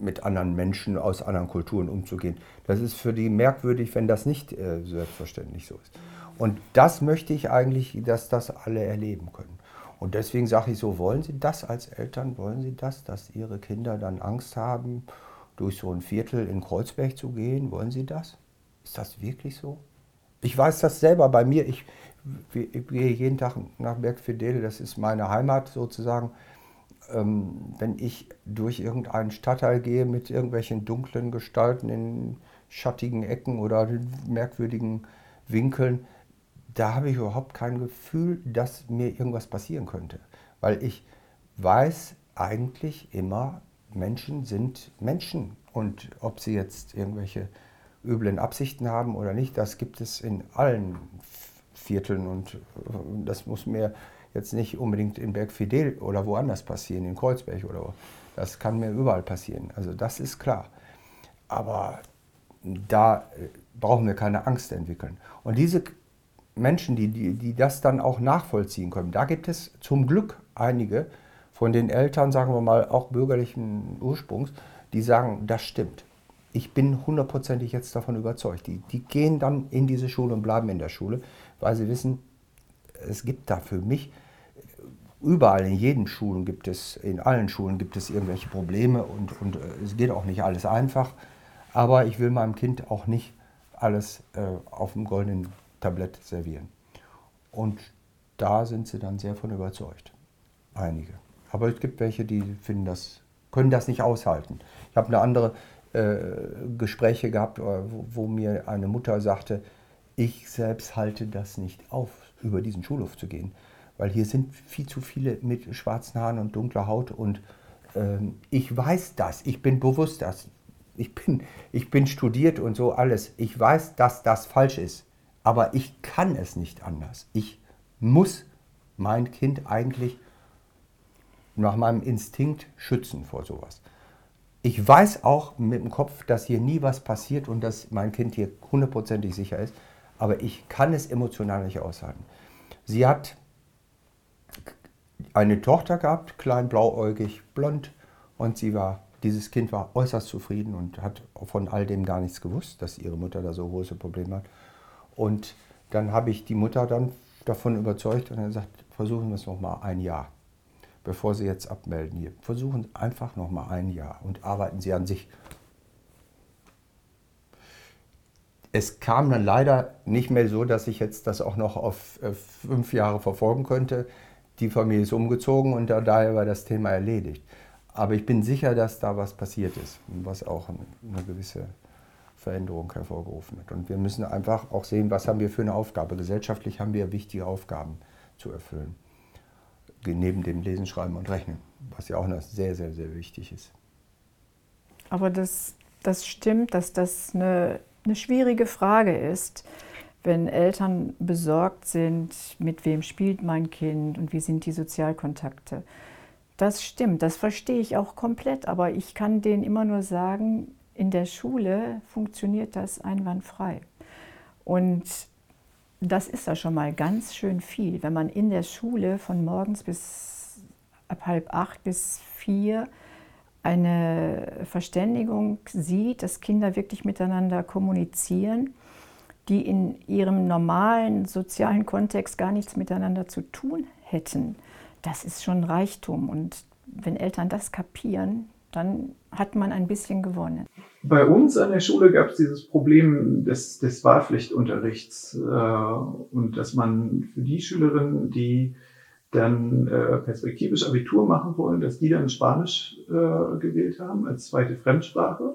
mit anderen Menschen aus anderen Kulturen umzugehen. Das ist für die merkwürdig, wenn das nicht äh, selbstverständlich so ist. Und das möchte ich eigentlich, dass das alle erleben können. Und deswegen sage ich so, wollen Sie das als Eltern, wollen Sie das, dass Ihre Kinder dann Angst haben, durch so ein Viertel in Kreuzberg zu gehen? Wollen Sie das? Ist das wirklich so? Ich weiß das selber bei mir. Ich, ich gehe jeden Tag nach Bergfidel, das ist meine Heimat sozusagen. Ähm, wenn ich durch irgendeinen Stadtteil gehe mit irgendwelchen dunklen Gestalten in schattigen Ecken oder merkwürdigen Winkeln, da habe ich überhaupt kein Gefühl, dass mir irgendwas passieren könnte. Weil ich weiß eigentlich immer, Menschen sind Menschen. Und ob sie jetzt irgendwelche üblen Absichten haben oder nicht, das gibt es in allen Vierteln. Und das muss mir jetzt nicht unbedingt in Bergfidel oder woanders passieren, in Kreuzberg oder wo. Das kann mir überall passieren. Also das ist klar. Aber da äh, brauchen wir keine Angst entwickeln. Und diese Menschen, die, die, die das dann auch nachvollziehen können, da gibt es zum Glück einige von den Eltern, sagen wir mal, auch bürgerlichen Ursprungs, die sagen, das stimmt. Ich bin hundertprozentig jetzt davon überzeugt. Die, die gehen dann in diese Schule und bleiben in der Schule, weil sie wissen, es gibt da für mich überall in jedem Schulen gibt es, in allen Schulen gibt es irgendwelche Probleme und, und äh, es geht auch nicht alles einfach. Aber ich will meinem Kind auch nicht alles äh, auf dem goldenen Tablett servieren. Und da sind sie dann sehr von überzeugt. Einige. Aber es gibt welche, die finden das, können das nicht aushalten. Ich habe eine andere äh, Gespräche gehabt, äh, wo, wo mir eine Mutter sagte, ich selbst halte das nicht auf, über diesen Schulhof zu gehen, weil hier sind viel zu viele mit schwarzen Haaren und dunkler Haut und ähm, ich weiß das, ich bin bewusst das, ich bin, ich bin studiert und so alles, ich weiß, dass das falsch ist, aber ich kann es nicht anders. Ich muss mein Kind eigentlich nach meinem Instinkt schützen vor sowas. Ich weiß auch mit dem Kopf, dass hier nie was passiert und dass mein Kind hier hundertprozentig sicher ist aber ich kann es emotional nicht aushalten. Sie hat eine Tochter gehabt, klein, blauäugig, blond und sie war, dieses Kind war äußerst zufrieden und hat von all dem gar nichts gewusst, dass ihre Mutter da so große Probleme hat. Und dann habe ich die Mutter dann davon überzeugt und gesagt, versuchen wir es noch mal ein Jahr, bevor Sie jetzt abmelden hier. Versuchen einfach noch mal ein Jahr und arbeiten Sie an sich. Es kam dann leider nicht mehr so, dass ich jetzt das auch noch auf äh, fünf Jahre verfolgen könnte. Die Familie ist umgezogen und daher war das Thema erledigt. Aber ich bin sicher, dass da was passiert ist, was auch eine gewisse Veränderung hervorgerufen hat. Und wir müssen einfach auch sehen, was haben wir für eine Aufgabe. Gesellschaftlich haben wir wichtige Aufgaben zu erfüllen. Neben dem Lesen, Schreiben und Rechnen, was ja auch noch sehr, sehr, sehr wichtig ist. Aber das, das stimmt, dass das eine eine schwierige Frage ist, wenn Eltern besorgt sind, mit wem spielt mein Kind und wie sind die Sozialkontakte. Das stimmt, das verstehe ich auch komplett, aber ich kann denen immer nur sagen, in der Schule funktioniert das einwandfrei. Und das ist ja schon mal ganz schön viel, wenn man in der Schule von morgens bis ab halb acht bis vier eine Verständigung sieht, dass Kinder wirklich miteinander kommunizieren, die in ihrem normalen sozialen Kontext gar nichts miteinander zu tun hätten. Das ist schon Reichtum. Und wenn Eltern das kapieren, dann hat man ein bisschen gewonnen. Bei uns an der Schule gab es dieses Problem des, des Wahlpflichtunterrichts äh, und dass man für die Schülerinnen, die dann äh, perspektivisch Abitur machen wollen, dass die dann Spanisch äh, gewählt haben als zweite Fremdsprache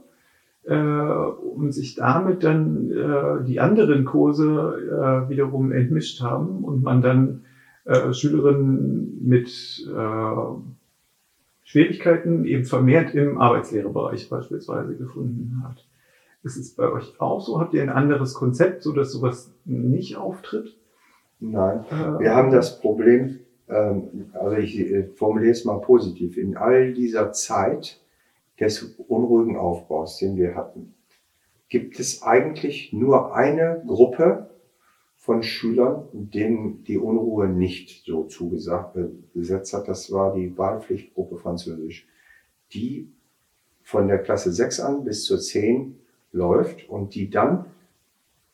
äh, und sich damit dann äh, die anderen Kurse äh, wiederum entmischt haben und man dann äh, Schülerinnen mit äh, Schwierigkeiten eben vermehrt im Arbeitslehrebereich beispielsweise gefunden hat. Ist es bei euch auch so? Habt ihr ein anderes Konzept, so dass sowas nicht auftritt? Nein, äh, wir haben das Problem, also ich äh, formuliere es mal positiv, in all dieser Zeit des unruhigen Aufbaus, den wir hatten, gibt es eigentlich nur eine Gruppe von Schülern, denen die Unruhe nicht so zugesetzt hat. Das war die Wahlpflichtgruppe Französisch, die von der Klasse 6 an bis zur 10 läuft und die dann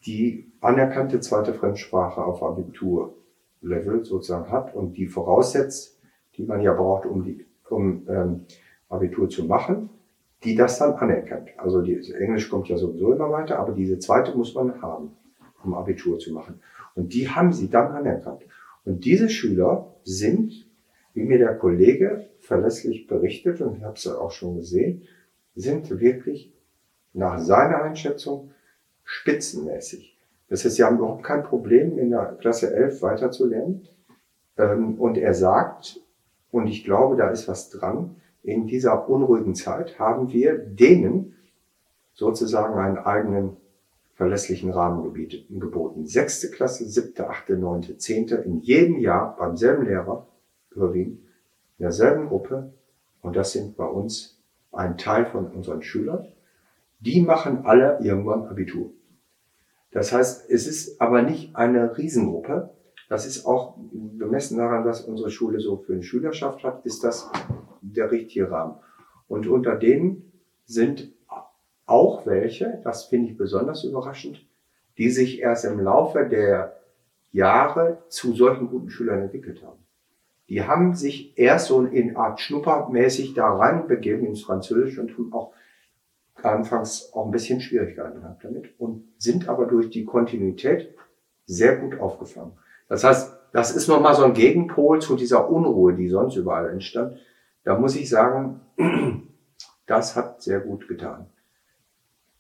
die anerkannte zweite Fremdsprache auf Abiturlevel sozusagen hat und die voraussetzt, die man ja braucht, um, die, um ähm, Abitur zu machen, die das dann anerkennt. Also die, Englisch kommt ja sowieso immer weiter, aber diese zweite muss man haben, um Abitur zu machen. Und die haben sie dann anerkannt. Und diese Schüler sind, wie mir der Kollege verlässlich berichtet, und ich habe es ja auch schon gesehen, sind wirklich nach seiner Einschätzung spitzenmäßig. Das heißt, sie haben überhaupt kein Problem, in der Klasse 11 weiterzulernen. Ähm, und er sagt, und ich glaube, da ist was dran, in dieser unruhigen Zeit haben wir denen sozusagen einen eigenen verlässlichen Rahmen geboten. Sechste Klasse, siebte, achte, neunte, zehnte, in jedem Jahr beim selben Lehrer überwiegend, in derselben Gruppe. Und das sind bei uns ein Teil von unseren Schülern. Die machen alle irgendwann Abitur. Das heißt, es ist aber nicht eine Riesengruppe. Das ist auch bemessen daran, was unsere Schule so für eine Schülerschaft hat, ist das der richtige Rahmen. Und unter denen sind auch welche, das finde ich besonders überraschend, die sich erst im Laufe der Jahre zu solchen guten Schülern entwickelt haben. Die haben sich erst so in Art Schnuppermäßig da reinbegeben ins Französische und haben auch anfangs auch ein bisschen Schwierigkeiten gehabt damit und sind aber durch die Kontinuität sehr gut aufgefangen. Das heißt, das ist nochmal so ein Gegenpol zu dieser Unruhe, die sonst überall entstand. Da muss ich sagen, das hat sehr gut getan.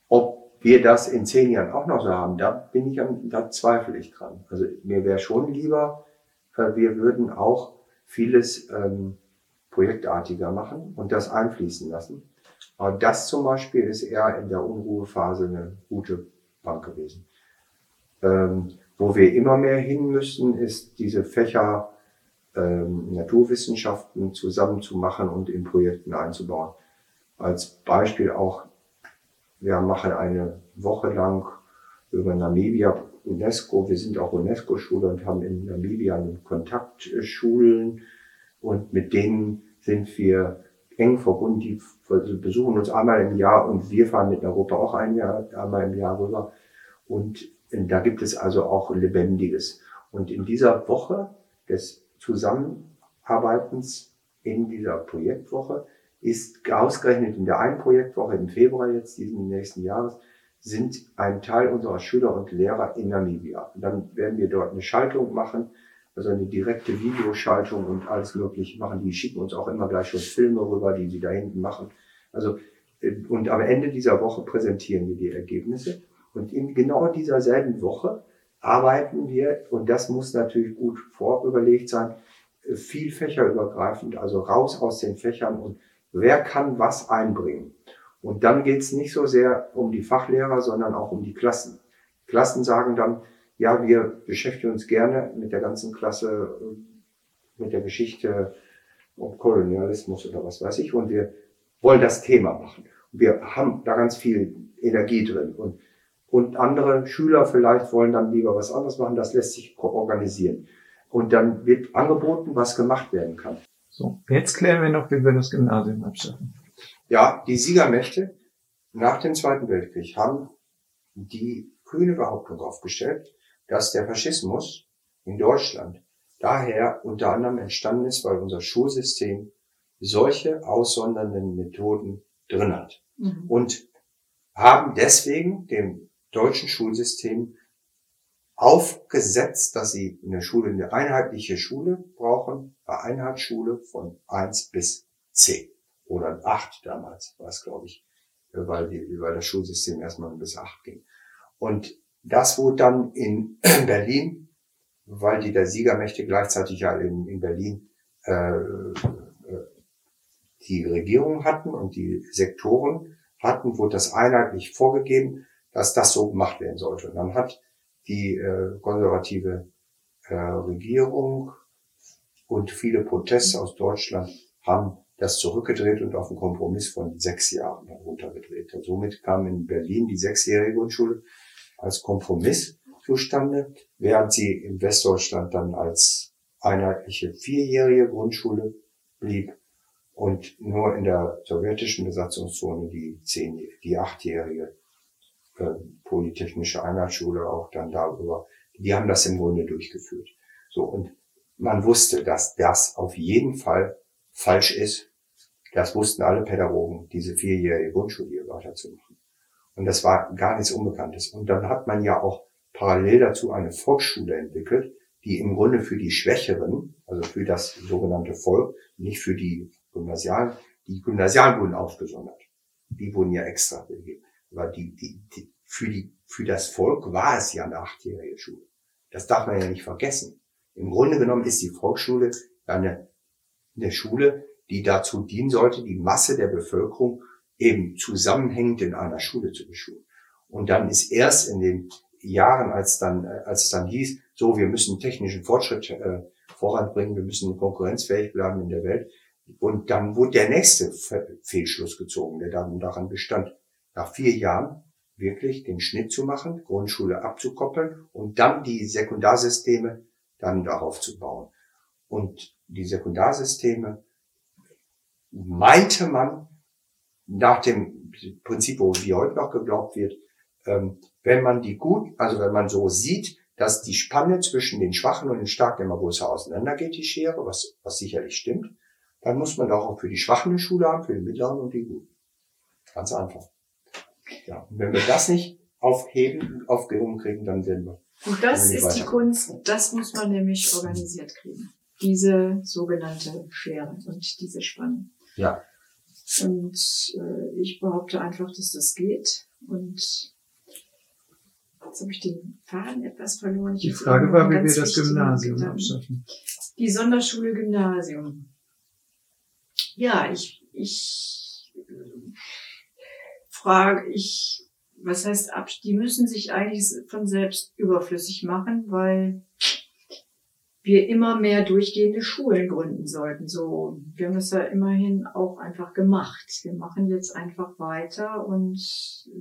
Ob wir das in zehn Jahren auch noch so haben, da bin ich, da zweifle ich dran. Also mir wäre schon lieber, wir würden auch vieles ähm, projektartiger machen und das einfließen lassen. Aber das zum Beispiel ist eher in der Unruhephase eine gute Bank gewesen. Ähm, wo wir immer mehr hin müssen, ist diese Fächer ähm, Naturwissenschaften zusammenzumachen und in Projekten einzubauen. Als Beispiel auch, wir machen eine Woche lang über Namibia UNESCO, wir sind auch UNESCO-Schule und haben in Namibia Kontaktschulen und mit denen sind wir eng verbunden, die besuchen uns einmal im Jahr und wir fahren mit Europa auch ein Jahr, einmal im Jahr rüber. Und da gibt es also auch Lebendiges. Und in dieser Woche des Zusammenarbeitens in dieser Projektwoche ist ausgerechnet in der einen Projektwoche im Februar jetzt diesen nächsten Jahres sind ein Teil unserer Schüler und Lehrer in Namibia. Und dann werden wir dort eine Schaltung machen also eine direkte Videoschaltung und alles Mögliche machen. Die schicken uns auch immer gleich schon Filme rüber, die sie da hinten machen. Also, äh, und am Ende dieser Woche präsentieren wir die Ergebnisse. Und in genau dieser selben Woche arbeiten wir, und das muss natürlich gut vorüberlegt sein, äh, viel fächerübergreifend, also raus aus den Fächern und wer kann was einbringen. Und dann geht es nicht so sehr um die Fachlehrer, sondern auch um die Klassen. Klassen sagen dann, ja, wir beschäftigen uns gerne mit der ganzen Klasse, äh, mit der Geschichte und Kolonialismus oder was weiß ich. Und wir wollen das Thema machen. Wir haben da ganz viel Energie drin. Und, und andere Schüler vielleicht wollen dann lieber was anderes machen. Das lässt sich organisieren. Und dann wird angeboten, was gemacht werden kann. So, jetzt klären wir noch, wie wir das Gymnasium abschaffen. Ja, die Siegermächte nach dem Zweiten Weltkrieg haben die kühne Behauptung aufgestellt, dass der Faschismus in Deutschland daher unter anderem entstanden ist, weil unser Schulsystem solche aussondernden Methoden drin hat. Mhm. Und haben deswegen dem deutschen Schulsystem aufgesetzt, dass sie in der Schule eine einheitliche Schule brauchen, eine Einheitsschule von eins bis zehn oder acht damals war es, glaube ich, weil, die, weil das Schulsystem erstmal bis acht ging. Und das wurde dann in Berlin, weil die der Siegermächte gleichzeitig ja in, in Berlin äh, äh, die Regierung hatten und die Sektoren hatten, wurde das einheitlich vorgegeben, dass das so gemacht werden sollte. Und dann hat die äh, konservative äh, Regierung und viele Proteste aus Deutschland haben das zurückgedreht und auf einen Kompromiss von sechs Jahren runtergedreht. Und somit kam in Berlin die sechsjährige Grundschule als Kompromiss zustande, während sie in Westdeutschland dann als einheitliche vierjährige Grundschule blieb und nur in der sowjetischen Besatzungszone die zehn, die achtjährige äh, polytechnische Einheitsschule auch dann darüber. Die haben das im Grunde durchgeführt. So und man wusste, dass das auf jeden Fall falsch ist, das wussten alle Pädagogen, diese vierjährige Grundschule weiterzumachen. Und das war gar nichts Unbekanntes. Und dann hat man ja auch parallel dazu eine Volksschule entwickelt, die im Grunde für die Schwächeren, also für das sogenannte Volk, nicht für die Gymnasialen, die Gymnasialen wurden ausgesondert. Die wurden ja extra gegeben. Aber die, die, die, für, die, für das Volk war es ja eine achtjährige Schule. Das darf man ja nicht vergessen. Im Grunde genommen ist die Volksschule eine, eine Schule, die dazu dienen sollte, die Masse der Bevölkerung eben zusammenhängend in einer Schule zu beschulen. Und dann ist erst in den Jahren, als dann, äh, als es dann hieß, so, wir müssen technischen Fortschritt äh, voranbringen, wir müssen konkurrenzfähig bleiben in der Welt. Und dann wurde der nächste Fehlschluss gezogen, der dann daran bestand, nach vier Jahren wirklich den Schnitt zu machen, Grundschule abzukoppeln und dann die Sekundarsysteme dann darauf zu bauen. Und die Sekundarsysteme meinte man nach dem Prinzip, wo wie heute noch geglaubt wird, ähm, wenn man die gut, also wenn man so sieht, dass die Spanne zwischen den Schwachen und den Starken immer größer auseinandergeht, die Schere, was, was sicherlich stimmt, dann muss man doch auch für die Schwachen eine Schule haben, für die Mittleren und die Guten. Ganz einfach. Ja, und wenn wir das nicht aufheben, aufgehoben kriegen, dann werden wir. Und das ist die Kunst, das muss man nämlich organisiert kriegen. Diese sogenannte Schere und diese Spanne. Ja. Und äh, ich behaupte einfach, dass das geht. Und jetzt habe ich den Faden etwas verloren. Ich die Frage war, wie wir das Gymnasium abschaffen. Die Sonderschule Gymnasium. Ja, ich, ich äh, frage, ich, was heißt ab, die müssen sich eigentlich von selbst überflüssig machen, weil wir immer mehr durchgehende Schulen gründen sollten. So, wir haben das ja immerhin auch einfach gemacht. Wir machen jetzt einfach weiter und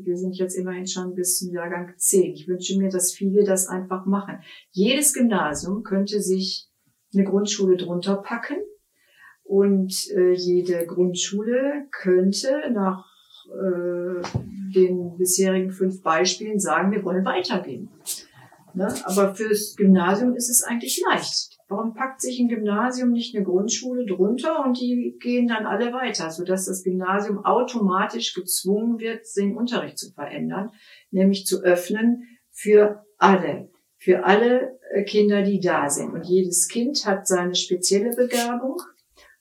wir sind jetzt immerhin schon bis zum Jahrgang 10. Ich wünsche mir, dass viele das einfach machen. Jedes Gymnasium könnte sich eine Grundschule drunter packen und äh, jede Grundschule könnte nach äh, den bisherigen fünf Beispielen sagen, wir wollen weitergehen. Ne? Aber fürs Gymnasium ist es eigentlich leicht. Warum packt sich ein Gymnasium nicht eine Grundschule drunter und die gehen dann alle weiter, sodass das Gymnasium automatisch gezwungen wird, den Unterricht zu verändern, nämlich zu öffnen für alle, für alle äh, Kinder, die da sind. Und jedes Kind hat seine spezielle Begabung.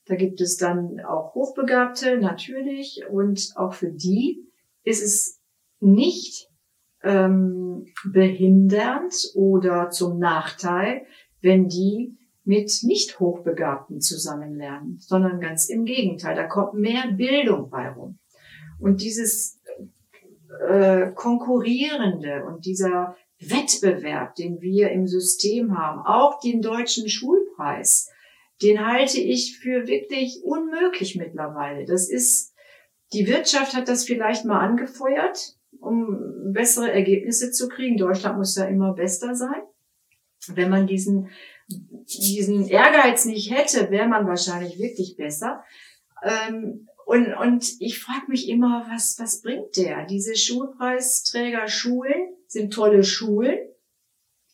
Da gibt es dann auch Hochbegabte, natürlich. Und auch für die ist es nicht ähm, behindernd oder zum Nachteil, wenn die mit nicht Hochbegabten zusammenlernen, sondern ganz im Gegenteil, da kommt mehr Bildung bei rum. Und dieses äh, Konkurrierende und dieser Wettbewerb, den wir im System haben, auch den deutschen Schulpreis, den halte ich für wirklich unmöglich mittlerweile. Das ist, die Wirtschaft hat das vielleicht mal angefeuert, um bessere Ergebnisse zu kriegen. Deutschland muss ja immer bester sein. Wenn man diesen, diesen Ehrgeiz nicht hätte, wäre man wahrscheinlich wirklich besser. Ähm, und, und ich frage mich immer, was, was bringt der? Diese Schulpreisträger Schulen sind tolle Schulen,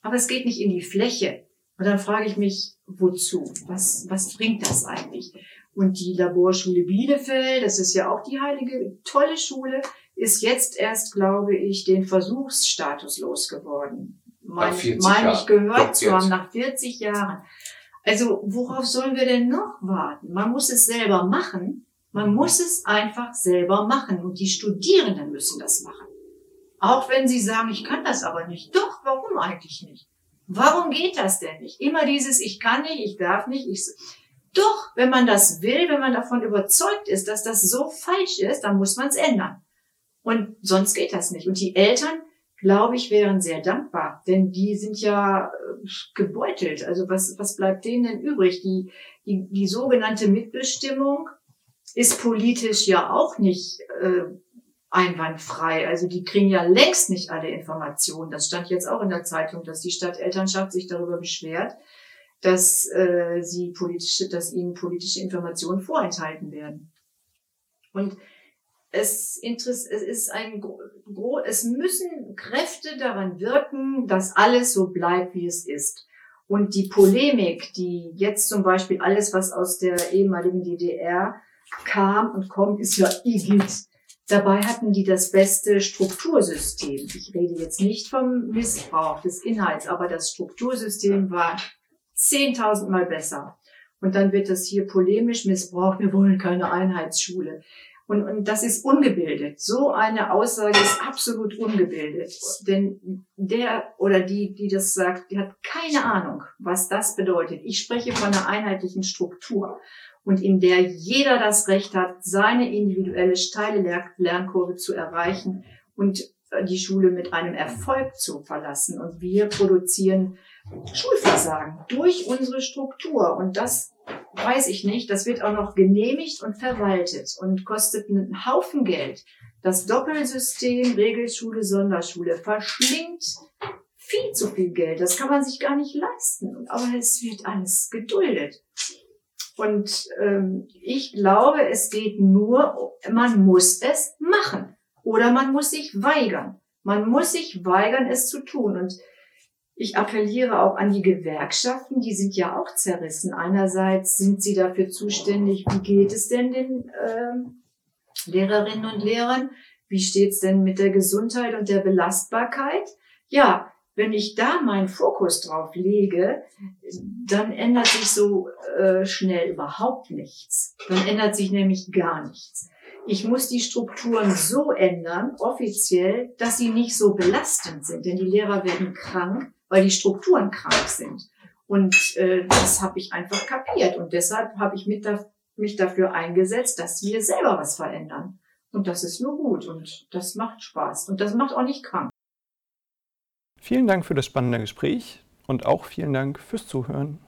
aber es geht nicht in die Fläche. Und dann frage ich mich, wozu? Was, was bringt das eigentlich? Und die Laborschule Bielefeld, das ist ja auch die heilige, tolle Schule, ist jetzt erst, glaube ich, den Versuchsstatus losgeworden. Meine mein ich gehört zu haben, nach 40 Jahren. Also worauf sollen wir denn noch warten? Man muss es selber machen. Man muss es einfach selber machen. Und die Studierenden müssen das machen. Auch wenn sie sagen, ich kann das aber nicht. Doch, warum eigentlich nicht? Warum geht das denn nicht? Immer dieses, ich kann nicht, ich darf nicht, ich, doch, wenn man das will, wenn man davon überzeugt ist, dass das so falsch ist, dann muss man es ändern. Und sonst geht das nicht. Und die Eltern, glaube ich, wären sehr dankbar, denn die sind ja äh, gebeutelt. Also was, was bleibt denen denn übrig? Die, die, die sogenannte Mitbestimmung ist politisch ja auch nicht äh, einwandfrei. Also die kriegen ja längst nicht alle Informationen. Das stand jetzt auch in der Zeitung, dass die Stadtelternschaft sich darüber beschwert, dass äh, sie politische, dass ihnen politische Informationen vorenthalten werden. Und es, es ist ein es müssen Kräfte daran wirken, dass alles so bleibt, wie es ist. Und die Polemik, die jetzt zum Beispiel alles, was aus der ehemaligen DDR kam und kommt, ist ja IGIT. Dabei hatten die das beste Struktursystem. Ich rede jetzt nicht vom Missbrauch des Inhalts, aber das Struktursystem war 10.000 Mal besser. Und dann wird das hier polemisch missbraucht. Wir wollen keine Einheitsschule. Und, und das ist ungebildet. So eine Aussage ist absolut ungebildet. Denn der oder die, die das sagt, die hat keine Ahnung, was das bedeutet. Ich spreche von einer einheitlichen Struktur und in der jeder das Recht hat, seine individuelle steile Lernkurve zu erreichen und die Schule mit einem Erfolg zu verlassen. Und wir produzieren Schulversagen durch unsere Struktur. Und das weiß ich nicht. Das wird auch noch genehmigt und verwaltet und kostet einen Haufen Geld. Das Doppelsystem Regelschule, Sonderschule verschlingt viel zu viel Geld. Das kann man sich gar nicht leisten. Aber es wird alles geduldet. Und ähm, ich glaube, es geht nur, man muss es machen. Oder man muss sich weigern. Man muss sich weigern, es zu tun. Und ich appelliere auch an die Gewerkschaften, die sind ja auch zerrissen. Einerseits sind sie dafür zuständig, wie geht es denn den äh, Lehrerinnen und Lehrern? Wie steht's denn mit der Gesundheit und der Belastbarkeit? Ja, wenn ich da meinen Fokus drauf lege, dann ändert sich so äh, schnell überhaupt nichts. Dann ändert sich nämlich gar nichts. Ich muss die Strukturen so ändern, offiziell, dass sie nicht so belastend sind, denn die Lehrer werden krank weil die Strukturen krank sind. Und äh, das habe ich einfach kapiert. Und deshalb habe ich mit da, mich dafür eingesetzt, dass wir selber was verändern. Und das ist nur gut und das macht Spaß. Und das macht auch nicht krank. Vielen Dank für das spannende Gespräch und auch vielen Dank fürs Zuhören.